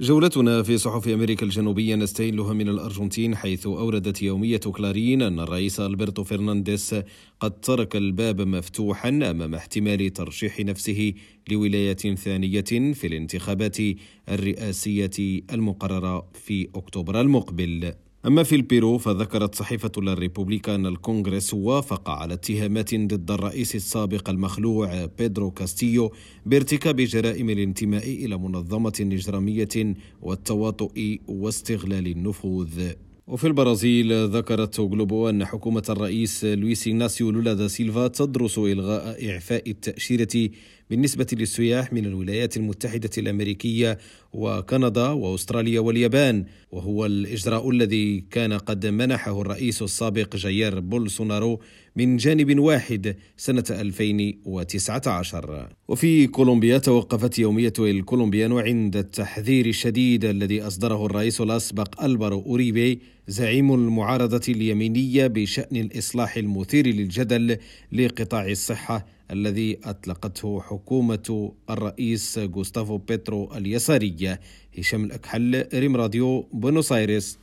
جولتنا في صحف أمريكا الجنوبية نستهلها من الأرجنتين حيث أوردت يومية كلارين أن الرئيس ألبرتو فرنانديز قد ترك الباب مفتوحا أمام احتمال ترشيح نفسه لولاية ثانية في الانتخابات الرئاسية المقررة في أكتوبر المقبل. أما في البيرو فذكرت صحيفة لا ريبوبليكا أن الكونغرس وافق على اتهامات ضد الرئيس السابق المخلوع بيدرو كاستيو بارتكاب جرائم الانتماء إلى منظمة إجرامية والتواطؤ واستغلال النفوذ. وفي البرازيل ذكرت جلوبو أن حكومة الرئيس لويس إناسيو لولا دا سيلفا تدرس إلغاء إعفاء التأشيرة بالنسبة للسياح من الولايات المتحدة الأمريكية وكندا وأستراليا واليابان وهو الإجراء الذي كان قد منحه الرئيس السابق جاير بولسونارو من جانب واحد سنة 2019 وفي كولومبيا توقفت يومية الكولومبيان عند التحذير الشديد الذي أصدره الرئيس الأسبق ألبرو أوريبي زعيم المعارضة اليمينية بشأن الإصلاح المثير للجدل لقطاع الصحة الذي أطلقته حكومة الرئيس غوستافو بيترو اليسارية. هشام الأكحل ريم راديو بونوس آيرس